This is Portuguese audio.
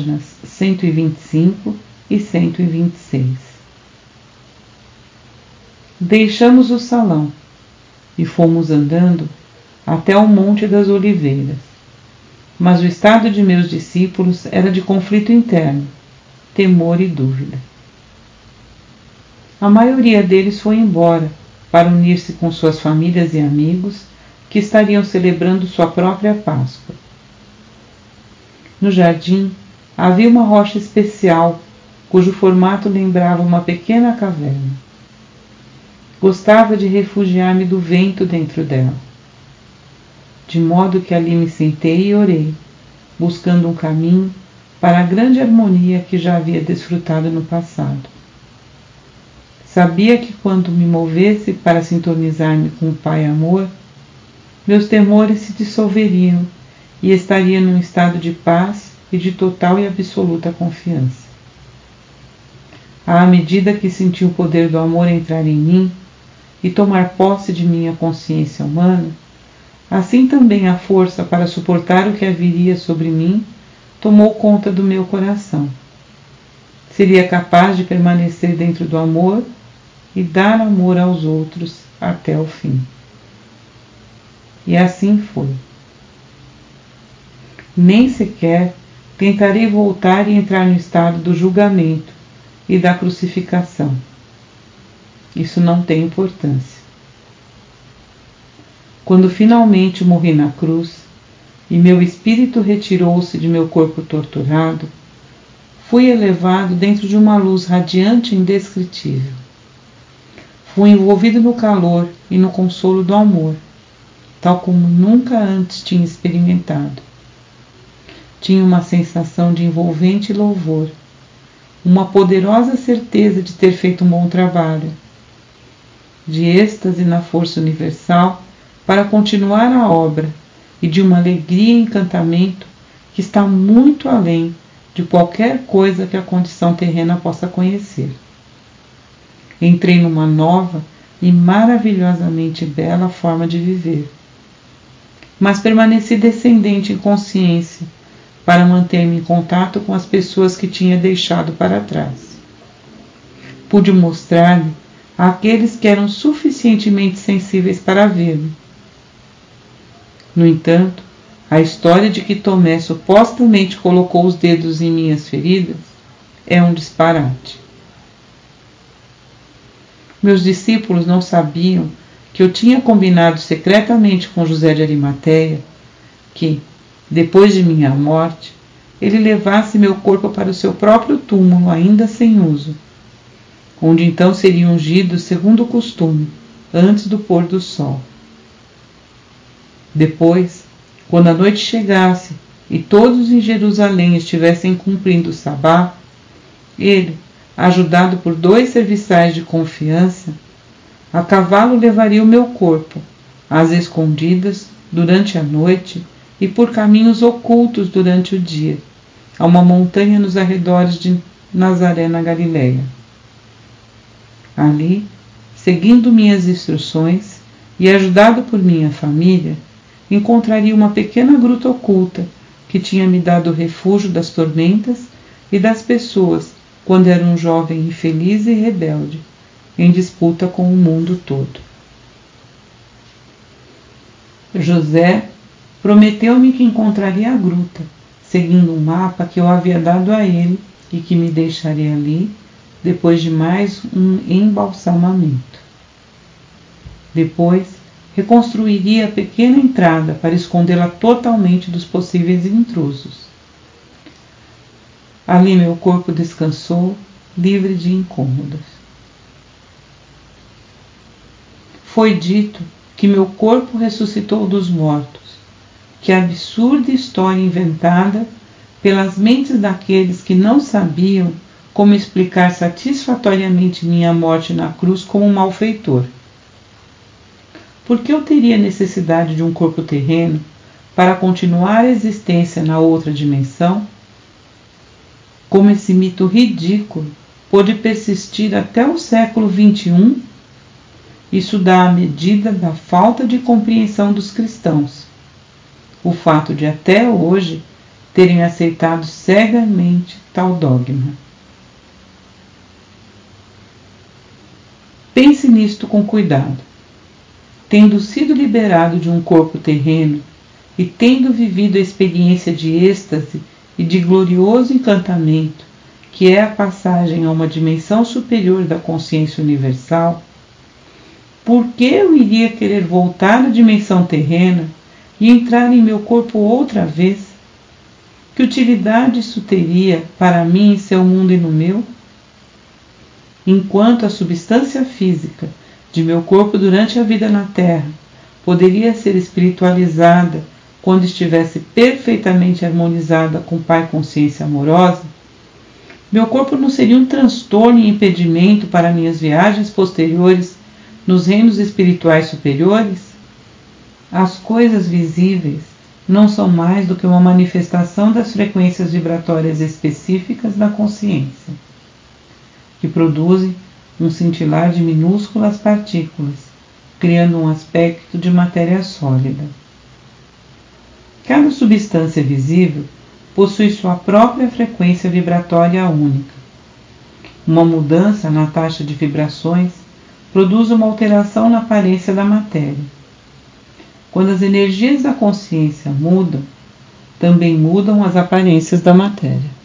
páginas 125 e 126. Deixamos o salão e fomos andando até o Monte das Oliveiras. Mas o estado de meus discípulos era de conflito interno, temor e dúvida. A maioria deles foi embora para unir-se com suas famílias e amigos que estariam celebrando sua própria Páscoa. No jardim havia uma rocha especial cujo formato lembrava uma pequena caverna. Gostava de refugiar-me do vento dentro dela. De modo que ali me sentei e orei, buscando um caminho para a grande harmonia que já havia desfrutado no passado. Sabia que quando me movesse para sintonizar-me com o Pai Amor, meus temores se dissolveriam e estaria num estado de paz e de total e absoluta confiança. À medida que senti o poder do amor entrar em mim e tomar posse de minha consciência humana, assim também a força para suportar o que haveria sobre mim tomou conta do meu coração. Seria capaz de permanecer dentro do amor e dar amor aos outros até o fim. E assim foi. Nem sequer tentarei voltar e entrar no estado do julgamento e da crucificação. Isso não tem importância. Quando finalmente morri na cruz e meu espírito retirou-se de meu corpo torturado, fui elevado dentro de uma luz radiante e indescritível. Fui envolvido no calor e no consolo do amor tal como nunca antes tinha experimentado. Tinha uma sensação de envolvente louvor, uma poderosa certeza de ter feito um bom trabalho, de êxtase na força universal para continuar a obra e de uma alegria e encantamento que está muito além de qualquer coisa que a condição terrena possa conhecer. Entrei numa nova e maravilhosamente bela forma de viver mas permaneci descendente em consciência para manter-me em contato com as pessoas que tinha deixado para trás. Pude mostrar-me àqueles que eram suficientemente sensíveis para ver-me. No entanto, a história de que Tomé supostamente colocou os dedos em minhas feridas é um disparate. Meus discípulos não sabiam que eu tinha combinado secretamente com José de Arimateia que, depois de minha morte, ele levasse meu corpo para o seu próprio túmulo, ainda sem uso, onde então seria ungido segundo o costume, antes do pôr do sol. Depois, quando a noite chegasse e todos em Jerusalém estivessem cumprindo o sabá, ele, ajudado por dois serviçais de confiança, a cavalo levaria o meu corpo, às escondidas, durante a noite e por caminhos ocultos durante o dia, a uma montanha nos arredores de Nazaré, na Galiléia. Ali, seguindo minhas instruções e ajudado por minha família, encontraria uma pequena gruta oculta que tinha me dado refúgio das tormentas e das pessoas quando era um jovem infeliz e rebelde em disputa com o mundo todo. José prometeu-me que encontraria a gruta, seguindo um mapa que eu havia dado a ele e que me deixaria ali depois de mais um embalsamamento. Depois, reconstruiria a pequena entrada para escondê-la totalmente dos possíveis intrusos. Ali meu corpo descansou, livre de incômodos. Foi dito que meu corpo ressuscitou dos mortos. Que absurda história inventada pelas mentes daqueles que não sabiam como explicar satisfatoriamente minha morte na cruz como um malfeitor. Por que eu teria necessidade de um corpo terreno para continuar a existência na outra dimensão? Como esse mito ridículo pôde persistir até o século XXI isso dá a medida da falta de compreensão dos cristãos. O fato de até hoje terem aceitado cegamente tal dogma. Pense nisto com cuidado. Tendo sido liberado de um corpo terreno e tendo vivido a experiência de êxtase e de glorioso encantamento, que é a passagem a uma dimensão superior da consciência universal, por que eu iria querer voltar à dimensão terrena e entrar em meu corpo outra vez? Que utilidade isso teria para mim em seu mundo e no meu? Enquanto a substância física de meu corpo durante a vida na Terra poderia ser espiritualizada quando estivesse perfeitamente harmonizada com Pai Consciência Amorosa, meu corpo não seria um transtorno e impedimento para minhas viagens posteriores nos reinos espirituais superiores? As coisas visíveis não são mais do que uma manifestação das frequências vibratórias específicas da consciência, que produzem um cintilar de minúsculas partículas, criando um aspecto de matéria sólida. Cada substância visível possui sua própria frequência vibratória única. Uma mudança na taxa de vibrações produz uma alteração na aparência da matéria. Quando as energias da consciência mudam, também mudam as aparências da matéria.